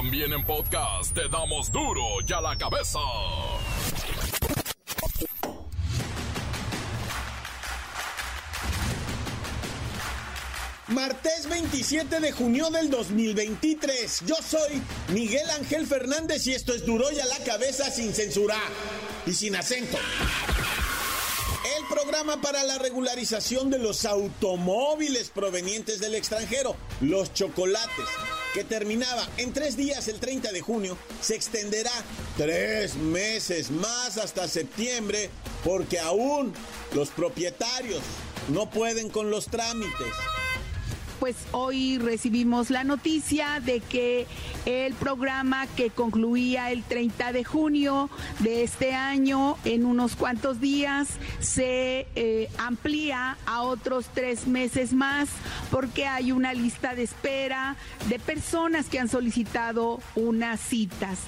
También en podcast te damos duro y a la cabeza. Martes 27 de junio del 2023. Yo soy Miguel Ángel Fernández y esto es duro y a la cabeza sin censura y sin acento. El programa para la regularización de los automóviles provenientes del extranjero, los chocolates, que terminaba en tres días el 30 de junio, se extenderá tres meses más hasta septiembre porque aún los propietarios no pueden con los trámites pues hoy recibimos la noticia de que el programa que concluía el 30 de junio de este año, en unos cuantos días, se eh, amplía a otros tres meses más porque hay una lista de espera de personas que han solicitado unas citas.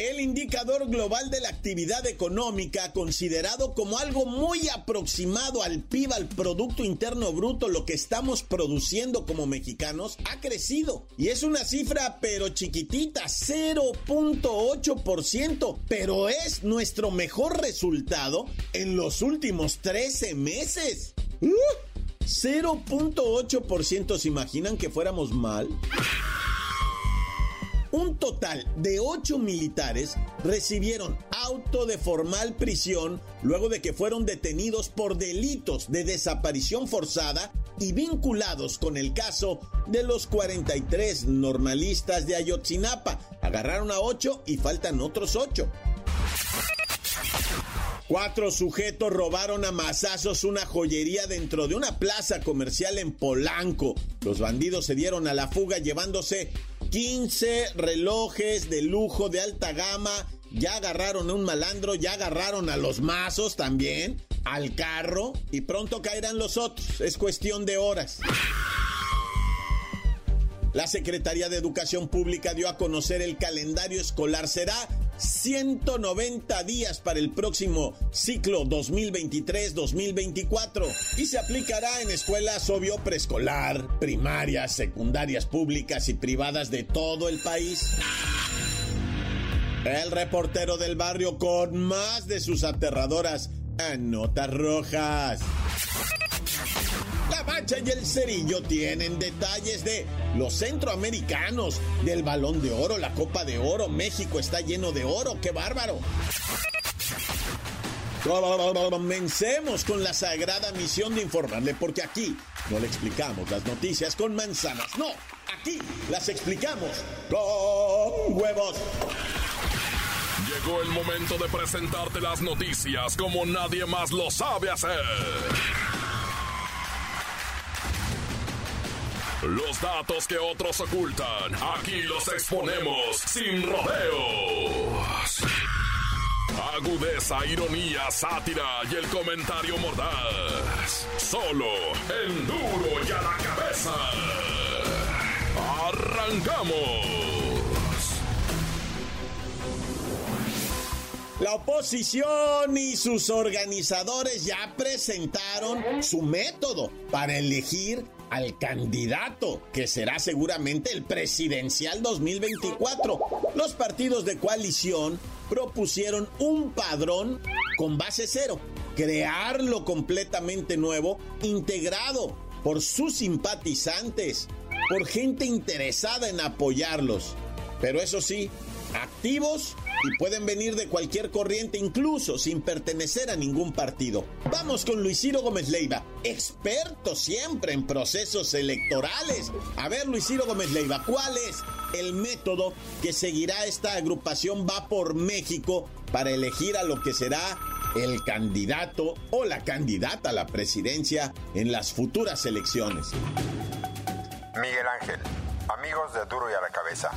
El indicador global de la actividad económica, considerado como algo muy aproximado al PIB, al Producto Interno Bruto, lo que estamos produciendo como mexicanos, ha crecido. Y es una cifra pero chiquitita, 0.8%, pero es nuestro mejor resultado en los últimos 13 meses. 0.8%, ¿se imaginan que fuéramos mal? Un total de ocho militares recibieron auto de formal prisión luego de que fueron detenidos por delitos de desaparición forzada y vinculados con el caso de los 43 normalistas de Ayotzinapa. Agarraron a ocho y faltan otros ocho. Cuatro sujetos robaron a masazos una joyería dentro de una plaza comercial en Polanco. Los bandidos se dieron a la fuga llevándose 15 relojes de lujo de alta gama. Ya agarraron a un malandro, ya agarraron a los mazos también, al carro y pronto caerán los otros. Es cuestión de horas. La Secretaría de Educación Pública dio a conocer el calendario escolar. Será 190 días para el próximo ciclo 2023-2024 y se aplicará en escuelas obvio preescolar, primarias, secundarias públicas y privadas de todo el país. El reportero del barrio con más de sus aterradoras notas rojas. Y el Cerillo tienen detalles de los centroamericanos, del balón de oro, la Copa de Oro. México está lleno de oro, qué bárbaro. Comencemos con la sagrada misión de informarle, porque aquí no le explicamos las noticias con manzanas, no, aquí las explicamos con huevos. Llegó el momento de presentarte las noticias como nadie más lo sabe hacer. Los datos que otros ocultan, aquí los exponemos sin rodeos. Agudeza, ironía, sátira y el comentario mordaz. Solo el duro y a la cabeza. ¡Arrancamos! La oposición y sus organizadores ya presentaron su método para elegir al candidato, que será seguramente el presidencial 2024. Los partidos de coalición propusieron un padrón con base cero, crearlo completamente nuevo, integrado por sus simpatizantes, por gente interesada en apoyarlos. Pero eso sí, activos y pueden venir de cualquier corriente, incluso sin pertenecer a ningún partido. Vamos con Luis Ciro Gómez Leiva, experto siempre en procesos electorales. A ver, Luis Ciro Gómez Leiva, ¿cuál es el método que seguirá esta agrupación Va por México para elegir a lo que será el candidato o la candidata a la presidencia en las futuras elecciones? Miguel Ángel, amigos de Duro y a la Cabeza.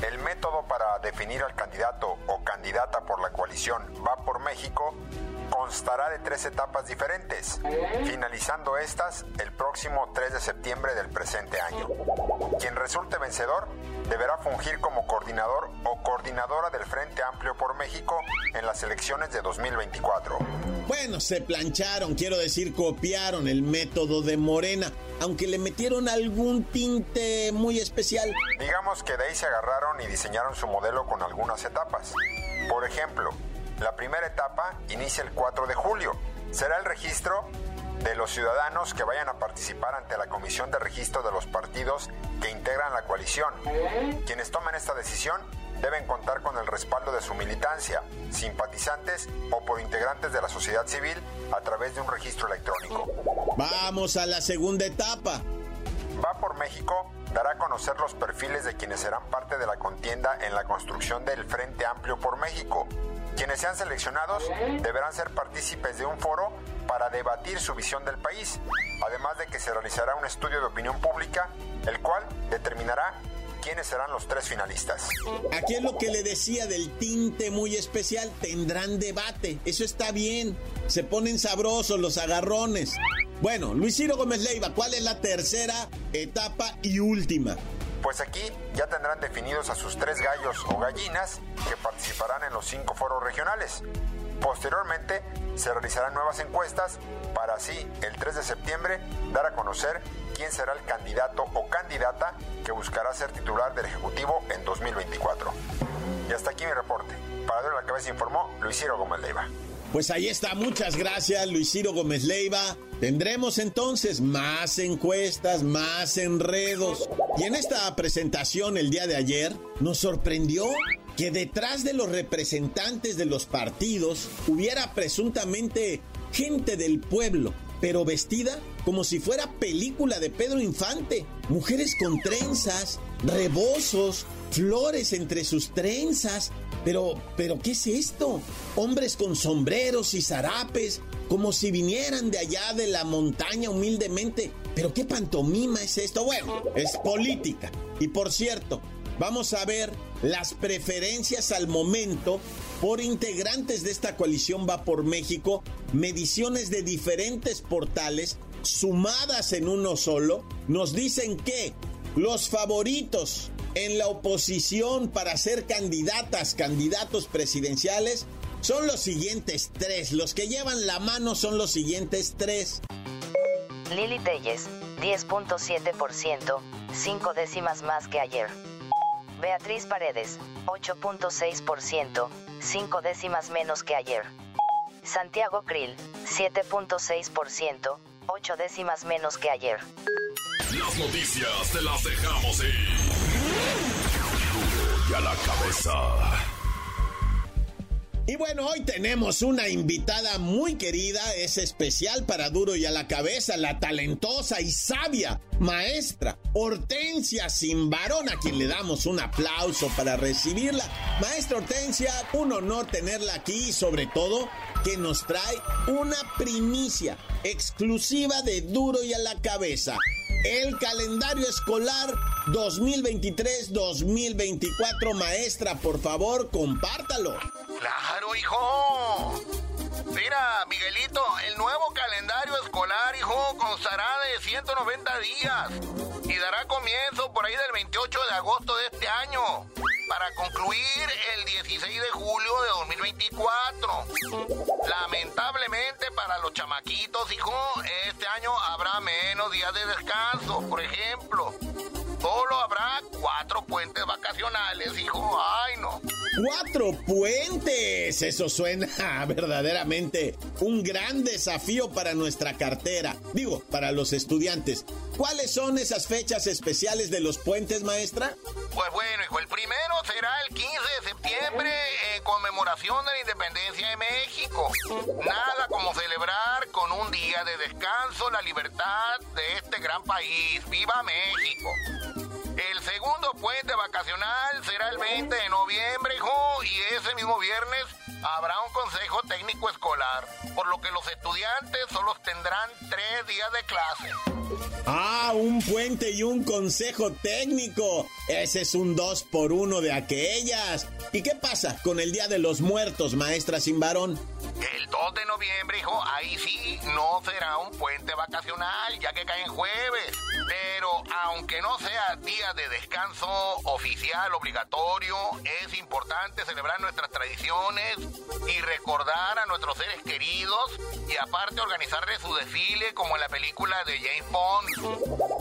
El método para definir al candidato o candidata por la coalición Va por México constará de tres etapas diferentes, finalizando estas el próximo 3 de septiembre del presente año. Quien resulte vencedor deberá fungir como coordinador o coordinadora del Frente Amplio por México en las elecciones de 2024. Bueno, se plancharon, quiero decir, copiaron el método de Morena, aunque le metieron algún tinte muy especial. Digamos que de ahí se agarraron y diseñaron su modelo con algunas etapas. Por ejemplo, la primera etapa inicia el 4 de julio. Será el registro de los ciudadanos que vayan a participar ante la Comisión de Registro de los partidos que integran la coalición. Quienes tomen esta decisión deben contar con el respaldo de su militancia, simpatizantes o por integrantes de la sociedad civil a través de un registro electrónico. Vamos a la segunda etapa. Va por México dará a conocer los perfiles de quienes serán parte de la contienda en la construcción del Frente Amplio por México, quienes sean seleccionados deberán ser partícipes de un foro para debatir su visión del país, además de que se realizará un estudio de opinión pública, el cual determinará quiénes serán los tres finalistas. Aquí es lo que le decía del tinte muy especial, tendrán debate, eso está bien, se ponen sabrosos los agarrones. Bueno, Luis Ciro Gómez Leiva, ¿cuál es la tercera etapa y última? Pues aquí ya tendrán definidos a sus tres gallos o gallinas que participarán en los cinco foros regionales. Posteriormente se realizarán nuevas encuestas para así el 3 de septiembre dar a conocer quién será el candidato o candidata que buscará ser titular del Ejecutivo en 2024. Y hasta aquí mi reporte. Para dar la cabeza informó Luis Ciro Gómez Leiva. Pues ahí está, muchas gracias Luis Ciro Gómez Leiva. Tendremos entonces más encuestas, más enredos. Y en esta presentación el día de ayer nos sorprendió que detrás de los representantes de los partidos hubiera presuntamente gente del pueblo, pero vestida como si fuera película de Pedro Infante. Mujeres con trenzas, rebozos, flores entre sus trenzas. Pero, pero, ¿qué es esto? Hombres con sombreros y zarapes, como si vinieran de allá de la montaña humildemente. Pero ¿qué pantomima es esto? Bueno, es política. Y por cierto, vamos a ver las preferencias al momento por integrantes de esta coalición Va por México, mediciones de diferentes portales sumadas en uno solo, nos dicen que los favoritos en la oposición para ser candidatas, candidatos presidenciales, son los siguientes tres. Los que llevan la mano son los siguientes tres. Lili Telles, 10.7%, 5 décimas más que ayer. Beatriz Paredes, 8.6%, 5 décimas menos que ayer. Santiago Krill, 7.6%, 8 décimas menos que ayer. Las noticias te las dejamos ir. Y a la cabeza. Y bueno, hoy tenemos una invitada muy querida, es especial para Duro y a la cabeza, la talentosa y sabia maestra Hortensia Simbarón, a quien le damos un aplauso para recibirla. Maestra Hortensia, un honor tenerla aquí y sobre todo que nos trae una primicia exclusiva de Duro y a la cabeza el calendario escolar 2023-2024. Maestra, por favor, compártalo. Claro, hijo. Mira, Miguelito, el nuevo calendario escolar, hijo, constará de 190 días y dará comienzo por ahí del 28 de agosto de este año para concluir el 16 de julio de 2024. Lamentablemente para los chamaquitos, hijo, este año habrá menos días de descanso. Por ejemplo, solo habrá cuatro puentes vacacionales, hijo. Ay, no. ¡Cuatro puentes! Eso suena verdaderamente un gran desafío para nuestra cartera. Digo, para los estudiantes. ¿Cuáles son esas fechas especiales de los puentes, maestra? Pues bueno, hijo, el primero será el 15 de septiembre en conmemoración de la independencia de México. Nada como celebrar con un día de descanso la libertad de este gran país. ¡Viva México! El segundo puente vacacional será el 20 de noviembre, y ese mismo viernes habrá un consejo técnico escolar, por lo que los estudiantes solo tendrán tres días de clase. Ah, un puente y un consejo técnico. Ese es un dos por uno de aquellas. ¿Y qué pasa con el Día de los Muertos, maestra sin varón? El 2 de noviembre, hijo, ahí sí no será un puente vacacional, ya que cae en jueves. Pero aunque no sea día de descanso oficial, obligatorio, es importante celebrar nuestras tradiciones y recordar a nuestros seres queridos y aparte organizarles su desfile como en la película de James Bond.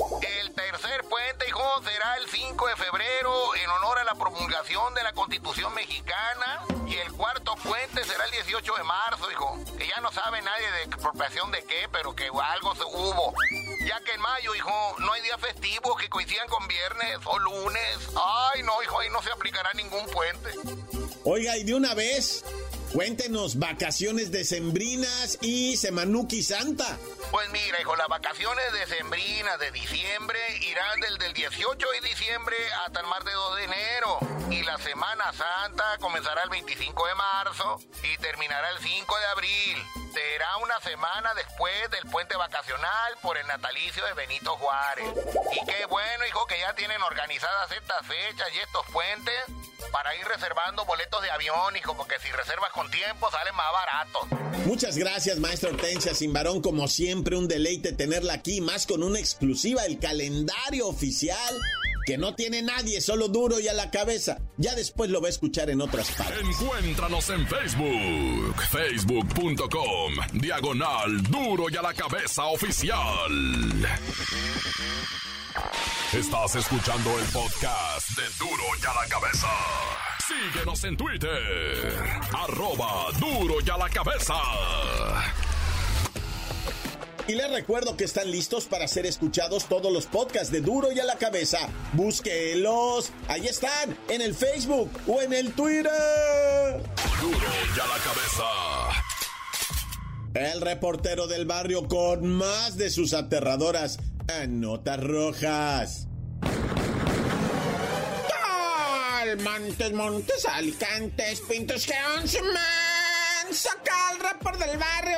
Tercer puente, hijo, será el 5 de febrero en honor a la promulgación de la Constitución mexicana y el cuarto puente será el 18 de marzo, hijo. Que ya no sabe nadie de expropiación de qué, pero que algo hubo. Ya que en mayo, hijo, no hay días festivos que coincidan con viernes o lunes. Ay, no, hijo, ahí no se aplicará ningún puente. Oiga, y de una vez, Cuéntenos, vacaciones decembrinas y Semanuki Santa. Pues mira, hijo, las vacaciones decembrinas de diciembre irán desde el 18 de diciembre hasta el martes 2 de enero. Y la Semana Santa comenzará el 25 de marzo y terminará el 5 de abril. Será una semana después del puente vacacional por el natalicio de Benito Juárez. Y qué bueno, hijo, que ya tienen organizadas estas fechas y estos puentes para ir reservando boletos de avión, hijo, porque si reservas con tiempo salen más baratos. Muchas gracias, maestro Hortensia Varón, Como siempre, un deleite tenerla aquí, más con una exclusiva, el calendario oficial que no tiene nadie, solo duro y a la cabeza. Ya después lo va a escuchar en otras partes. Encuéntranos en Facebook, facebook.com, diagonal duro y a la cabeza oficial. Estás escuchando el podcast de duro y a la cabeza. Síguenos en Twitter, arroba duro y a la cabeza. Y les recuerdo que están listos para ser escuchados todos los podcasts de Duro y a la Cabeza. Búsquelos. Ahí están, en el Facebook o en el Twitter. Duro y a la Cabeza. El reportero del barrio con más de sus aterradoras notas rojas. Montes, Montes, Alicantes, Pintos, que man. Saca el rapor del barrio,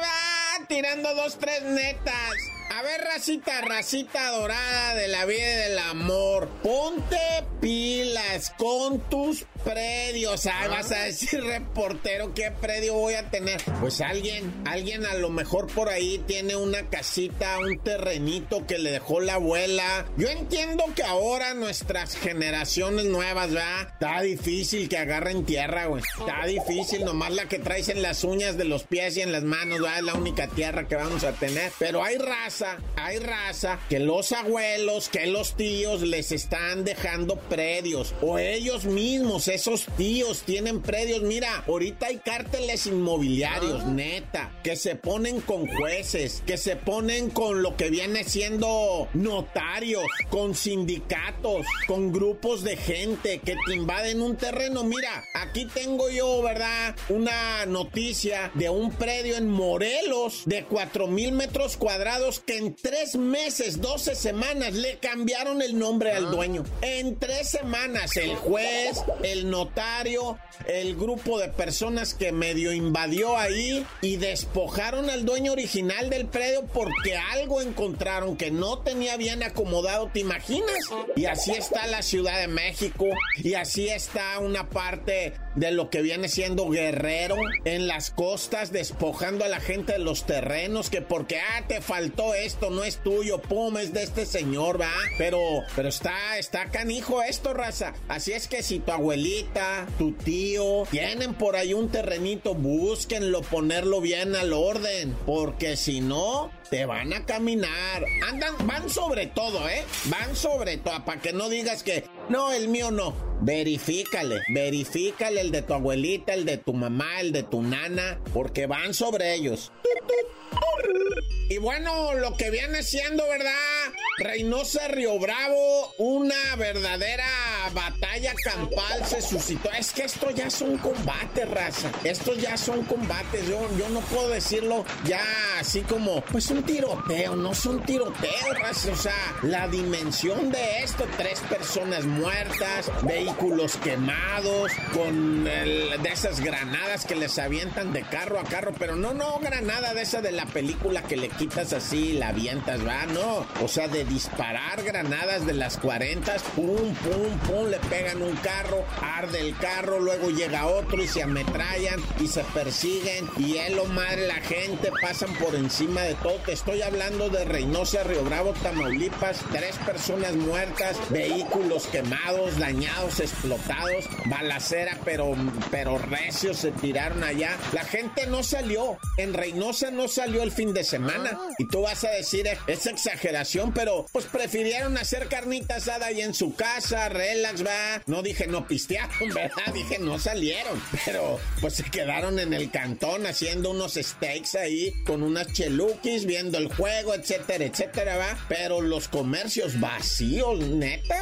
tirando dos, tres netas. A ver, racita, racita dorada de la vida y del amor. Ponte pilas con tus predios. Ay, vas a decir, reportero, ¿qué predio voy a tener? Pues alguien, alguien a lo mejor por ahí tiene una casita, un terrenito que le dejó la abuela. Yo entiendo que ahora nuestras generaciones nuevas, ¿verdad? Está difícil que agarren tierra, güey. Está difícil, nomás la que traes en las uñas de los pies y en las manos, ¿verdad? Es la única tierra que vamos a tener. Pero hay raza, hay raza que los abuelos, que los tíos les están dejando predios. O ellos mismos, esos tíos tienen predios. Mira, ahorita hay cárteles inmobiliarios, ah. neta, que se ponen con jueces, que se ponen con lo que viene siendo notarios, con sindicatos, con grupos de gente que te invaden un terreno. Mira, aquí tengo yo, ¿verdad? Una noticia de un predio en Morelos de 4 mil metros cuadrados que en tres meses, 12 semanas, le cambiaron el nombre al ah. dueño. En tres semanas, el juez, el notario, el grupo de personas que medio invadió ahí y despojaron al dueño original del predio porque algo encontraron que no tenía bien acomodado, ¿te imaginas? Y así está la Ciudad de México y así está una parte de lo que viene siendo Guerrero en las costas despojando a la gente de los terrenos que porque ah te faltó esto no es tuyo pum es de este señor va pero pero está está canijo esto raza así es que si tu abuelita tu tío tienen por ahí un terrenito búsquenlo ponerlo bien al orden porque si no te van a caminar. Andan, van sobre todo, ¿eh? Van sobre todo, para que no digas que, no, el mío no. Verifícale, verifícale el de tu abuelita, el de tu mamá, el de tu nana, porque van sobre ellos. Y bueno, lo que viene siendo, ¿verdad? Reynosa Río Bravo, una verdadera batalla campal se suscitó. Es que esto ya son combates, raza. Estos ya son combates. Yo, yo no puedo decirlo ya así como, pues un tiroteo. No son tiroteos, raza. O sea, la dimensión de esto: tres personas muertas, vehículos quemados, con de esas granadas que les avientan de carro a carro. Pero no, no, granada de esa de la película que le quitas así y la avientas, va, no. O sea, de disparar granadas de las 40, pum, pum, pum, le pegan un carro, arde el carro, luego llega otro y se ametrallan y se persiguen y él o madre la gente pasan por encima de todo. Te estoy hablando de Reynosa, Río Bravo, Tamaulipas, tres personas muertas, vehículos quemados, dañados, explotados, balacera, pero, pero recios se tiraron allá. La gente no salió, en Reynosa no salió el fin de semana. Y tú vas a decir, es exageración, pero pues prefirieron hacer carnita asada ahí en su casa, relax, va. No dije no pistearon, ¿verdad? Dije no salieron, pero pues se quedaron en el cantón haciendo unos steaks ahí con unas cheluquis, viendo el juego, etcétera, etcétera, va. Pero los comercios vacíos, neta,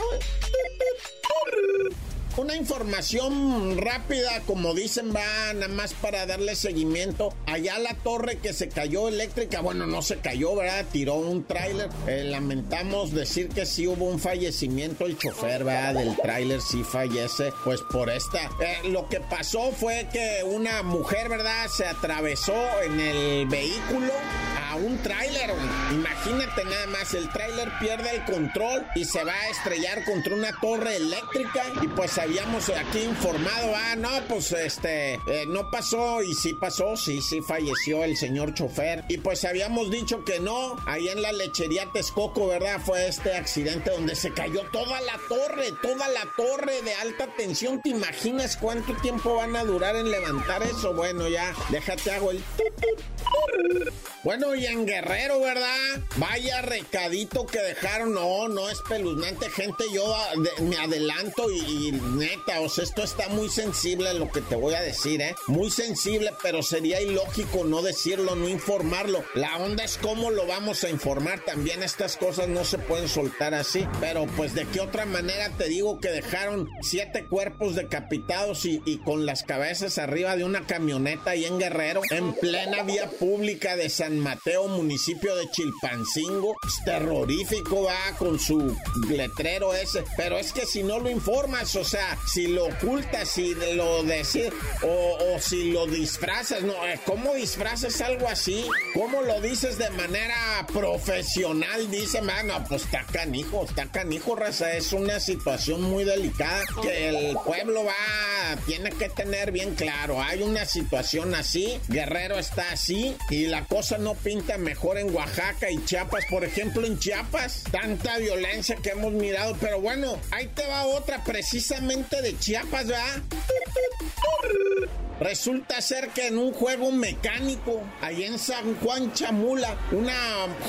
una información rápida, como dicen, va nada más para darle seguimiento. Allá la torre que se cayó eléctrica, bueno, no se cayó, ¿verdad? Tiró un tráiler. Eh, lamentamos decir que sí hubo un fallecimiento. El chofer, ¿verdad? Del tráiler sí fallece, pues por esta. Eh, lo que pasó fue que una mujer, ¿verdad? Se atravesó en el vehículo un tráiler. Imagínate nada más, el tráiler pierde el control y se va a estrellar contra una torre eléctrica y pues habíamos aquí informado, ah, no, pues este, eh, no pasó y sí pasó, sí, sí falleció el señor chofer. Y pues habíamos dicho que no, ahí en la lechería Texcoco, ¿verdad? Fue este accidente donde se cayó toda la torre, toda la torre de alta tensión. ¿Te imaginas cuánto tiempo van a durar en levantar eso? Bueno, ya, déjate hago el... Bueno, y en Guerrero, ¿verdad? Vaya recadito que dejaron. No, no es peluznante, gente. Yo me adelanto y, neta, o sea, esto está muy sensible lo que te voy a decir, ¿eh? Muy sensible, pero sería ilógico no decirlo, no informarlo. La onda es cómo lo vamos a informar. También estas cosas no se pueden soltar así. Pero pues de qué otra manera te digo que dejaron siete cuerpos decapitados y, y con las cabezas arriba de una camioneta ahí en Guerrero, en plena vía pública de San Mateo, municipio de Chilpancingo. Terrorífico, va con su letrero ese. Pero es que si no lo informas, o sea, si lo ocultas, si lo decís, o, si lo disfrazas, no, eh, ¿cómo disfrazas algo así? ¿Cómo lo dices de manera profesional? Dice, mano, pues está canijo, está canijo, raza. Es una situación muy delicada que el pueblo va, tiene que tener bien claro. Hay una situación así, Guerrero está así, y la cosa no pinta mejor en Oaxaca y Chiapas. Por ejemplo, en Chiapas, tanta violencia que hemos mirado. Pero bueno, ahí te va otra precisamente de Chiapas, ¿verdad? Resulta ser que en un juego mecánico, ahí en San Juan Chamula, una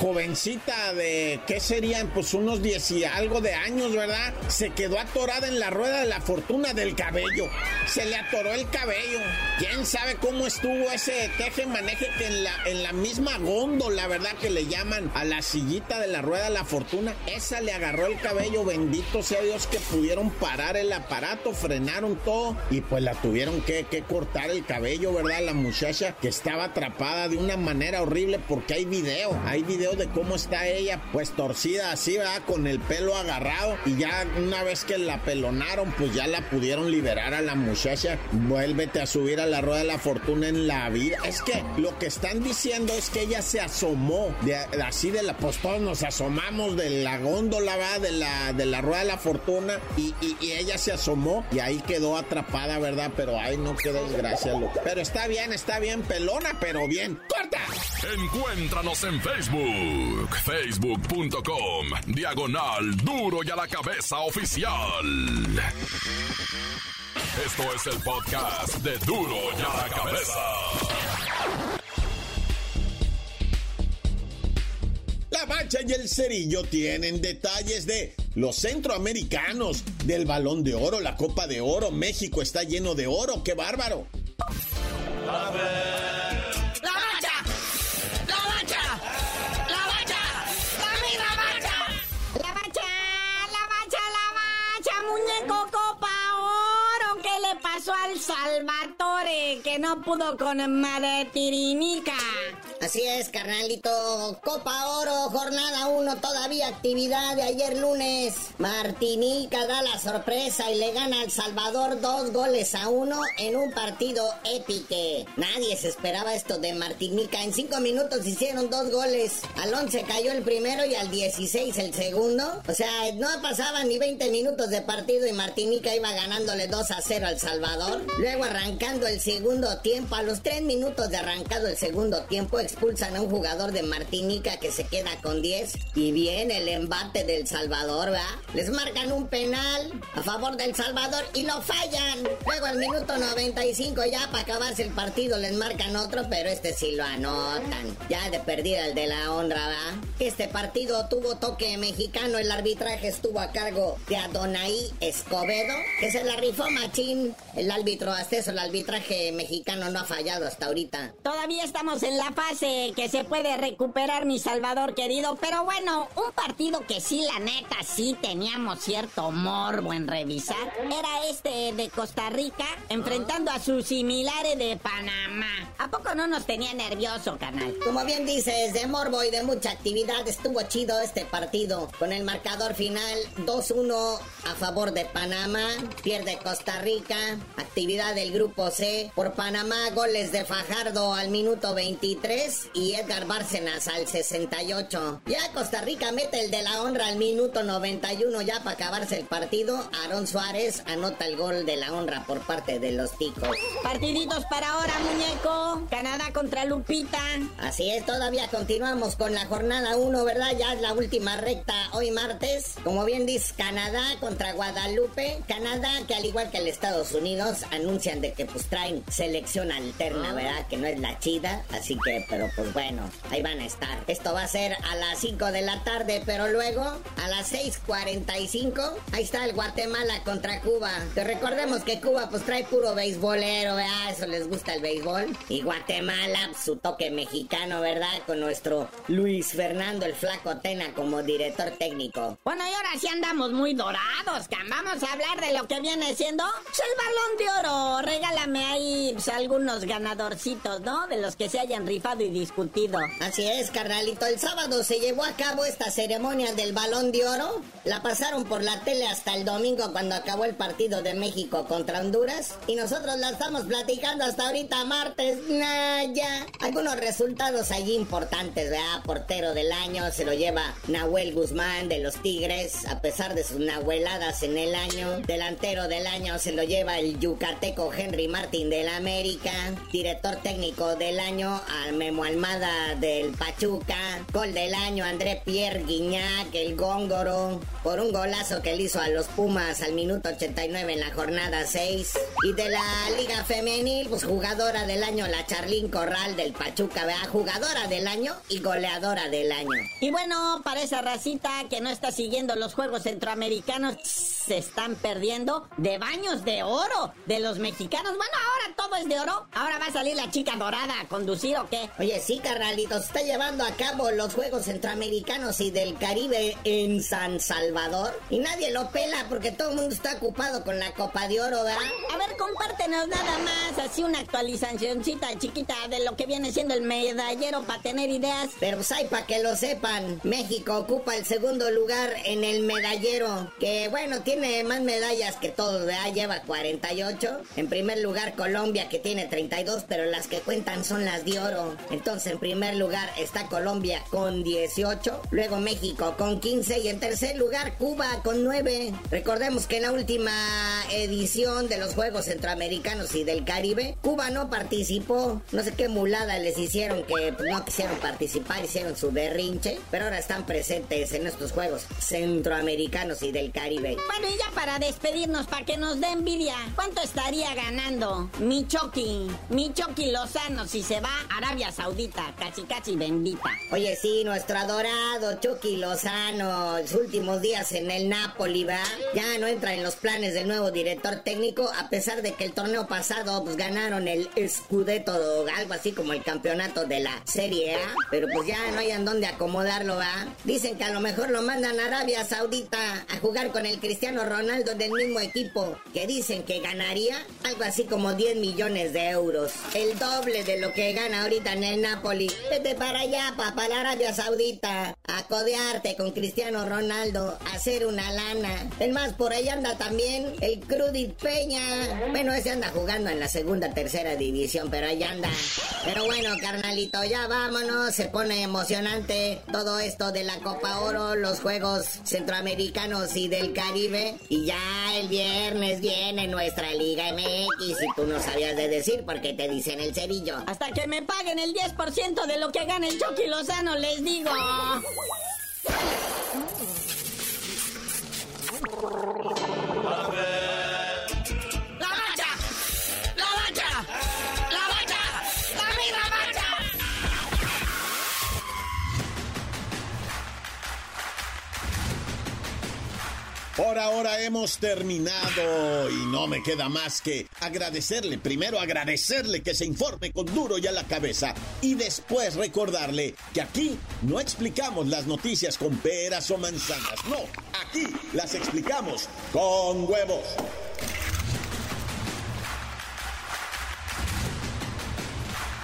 jovencita de, ¿qué serían? Pues unos 10 y algo de años, ¿verdad? Se quedó atorada en la rueda de la fortuna del cabello. Se le atoró el cabello. ¿Quién sabe cómo estuvo ese teje maneje que en la, en la misma góndola, ¿verdad? Que le llaman a la sillita de la rueda de la fortuna. Esa le agarró el cabello. Bendito sea Dios que pudieron parar el aparato, frenaron todo y pues la tuvieron que, que cortar el cabello, ¿verdad? La muchacha que estaba atrapada de una manera horrible porque hay video, hay video de cómo está ella pues torcida así, ¿verdad? Con el pelo agarrado y ya una vez que la pelonaron pues ya la pudieron liberar a la muchacha. Vuélvete a subir a la rueda de la fortuna en la vida. Es que lo que están diciendo es que ella se asomó así de la, pues todos nos asomamos de la góndola, ¿verdad? De la, de la rueda de la fortuna y, y, ella se asomó y ahí quedó atrapada, ¿verdad? Pero ahí no quedó desgracia pero está bien, está bien, pelona, pero bien. ¡Corta! Encuéntranos en Facebook, facebook.com, diagonal duro y a la cabeza oficial. Esto es el podcast de duro y a la cabeza. La Bacha y el Cerillo tienen detalles de los centroamericanos, del balón de oro, la Copa de Oro. México está lleno de oro, qué bárbaro la fe. La mancha, la mancha, la mancha, la mancha. La mancha, la mancha, la mancha, muñeco copa oro. ¿Qué le pasó al Salvatore que no pudo con Madre Tirinica? Así es, carnalito. Copa Oro, jornada 1, todavía actividad de ayer lunes. Martinica da la sorpresa y le gana al Salvador dos goles a uno en un partido épique. Nadie se esperaba esto de Martinica. En cinco minutos hicieron dos goles. Al 11 cayó el primero y al 16 el segundo. O sea, no pasaban ni 20 minutos de partido y Martinica iba ganándole 2 a 0 al Salvador. Luego arrancando el segundo tiempo, a los 3 minutos de arrancado el segundo tiempo, expulsan a un jugador de Martinica que se queda con 10. Y viene el embate del Salvador, ¿verdad? Les marcan un penal a favor del Salvador y lo fallan. Luego al minuto 95 ya para acabarse el partido les marcan otro, pero este sí lo anotan. Ya de perdida el de la honra, ¿verdad? Este partido tuvo toque mexicano, el arbitraje estuvo a cargo de Adonai Escobedo, que se la rifó machín. El árbitro, hasta eso, el arbitraje mexicano no ha fallado hasta ahorita. Todavía estamos en la fase que se puede recuperar, mi Salvador querido, pero bueno, un partido que sí, la neta, sí teníamos cierto morbo en revisar, era este de Costa Rica enfrentando a sus similares de Panamá. ¿A poco no nos tenía nervioso, canal? Como bien dices, de morbo y de mucha actividad estuvo chido este partido, con el marcador final 2-1 a favor de Panamá, pierde Costa Rica, actividad del grupo C, por Panamá goles de Fajardo al minuto 23 y Edgar Bárcenas al 68. Ya Costa Rica mete el de la honra al minuto 91 ya para acabarse el partido, Aaron Suárez anota el gol de la honra por parte de los ticos. Partiditos para ahora, muñeco. Canadá contra Lupita. Así es, todavía continuamos con la jornada 1, ¿verdad? Ya es la última recta hoy martes. Como bien dice, Canadá contra Guadalupe. Canadá, que al igual que el Estados Unidos, anuncian de que pues traen selección alterna, ¿verdad? Que no es la chida. Así que, pero pues bueno, ahí van a estar. Esto va a ser a las 5 de la tarde, pero luego a las 6.45, ahí está el Guatemala contra Cuba. Que recordemos que Cuba pues trae puro beisbolero, ¿verdad? Eso les gusta el béisbol. Y Guatemala, pues, su toque mexicano, ¿verdad? Con nuestro Luis Fernando el Flaco Tena como director técnico. Bueno, y ahora sí andamos muy dorados, Cam. Vamos a hablar de lo que viene siendo pues, el balón de oro. Regálame ahí pues, algunos ganadorcitos, ¿no? De los que se hayan rifado y discutido. Así es, carnalito. El sábado se llevó a cabo esta ceremonia del balón de oro. La pasaron por la tele hasta el domingo cuando acabó el partido de México contra Honduras. Y nosotros la estamos platicando hasta ahorita martes. Nah, ya. Algunos resultados allí importantes, ¿verdad? Portero del año se lo lleva Nahuel Guzmán de los Tigres, a pesar de sus nahueladas en el año. Delantero del año se lo lleva el yucateco Henry Martín del América. Director técnico del año al Almada del Pachuca. Gol del año André Pierre Guignac, el góngoro, por un golazo que le hizo a los Pumas al minuto 89 en la jornada 6. Y de la Liga Femenil, pues jugadora del año la Charlín Corral del Pachuca, ¿verdad? Jugadora del año y goleadora del año. Y bueno, para esa racita que no está siguiendo los Juegos Centroamericanos, se están perdiendo de baños de oro de los mexicanos. Bueno, ahora todo es de oro. Ahora va a salir la chica dorada a conducir o qué. Oye, sí, carnalito, se está llevando a cabo los Juegos Centroamericanos y del Caribe en San Salvador. Y nadie lo pela porque todo el mundo está ocupado con la Copa de Oro, ¿verdad? A ver, compártenos nada más, así una actualizacióncita chiquita de lo que viene siendo el medallero para tener ideas. Pero pues hay para que lo sepan, México ocupa el segundo lugar en el medallero, que bueno, tiene más medallas que todos, ¿verdad? Lleva 48. En primer lugar Colombia, que tiene 32, pero las que cuentan son las de oro. Entonces, en primer lugar está Colombia con 18, luego México con 15 y en tercer lugar Cuba con 9. Recordemos que en la última edición de los Juegos Centroamericanos y del Caribe, Cuba no participó. No sé qué mulada les hicieron que no quisieron participar, hicieron su berrinche, pero ahora están presentes en estos Juegos Centroamericanos y del Caribe. Bueno, y ya para despedirnos, para que nos dé envidia, ¿cuánto estaría ganando mi Chucky, mi Chucky Lozano si se va a Arabia Saudita, casi casi bendita? Oye, sí, nuestro adorado Chucky Lozano, los últimos días en el Napoli, ¿va? Ya no entra en los planes del nuevo director técnico, a pesar de que el torneo pasado pues ganaron el Scudetto, algo así como el campeonato de la Serie A, pero pues ya no hay en dónde acomodarlo, ¿va? Dicen que a lo mejor lo mandan a Arabia Saudita a jugar con el Cristiano Ronaldo del mismo equipo, que dicen que ganaría algo así como 10 millones de euros, el doble de lo que gana ahorita en el el Napoli. Vete para allá, papá, la Arabia Saudita, a codearte con Cristiano Ronaldo, a hacer una lana. Es más, por ahí anda también el Crudit Peña. Bueno, ese anda jugando en la segunda, tercera división, pero ahí anda. Pero bueno, carnalito, ya vámonos. Se pone emocionante todo esto de la Copa Oro, los Juegos Centroamericanos y del Caribe. Y ya el viernes viene nuestra Liga MX y tú no sabías de decir porque te dicen el cerillo. Hasta que me paguen el 10% de lo que gana el Chucky Lozano, les digo. Por ahora hemos terminado y no me queda más que agradecerle, primero agradecerle que se informe con duro y a la cabeza y después recordarle que aquí no explicamos las noticias con peras o manzanas, no, aquí las explicamos con huevos.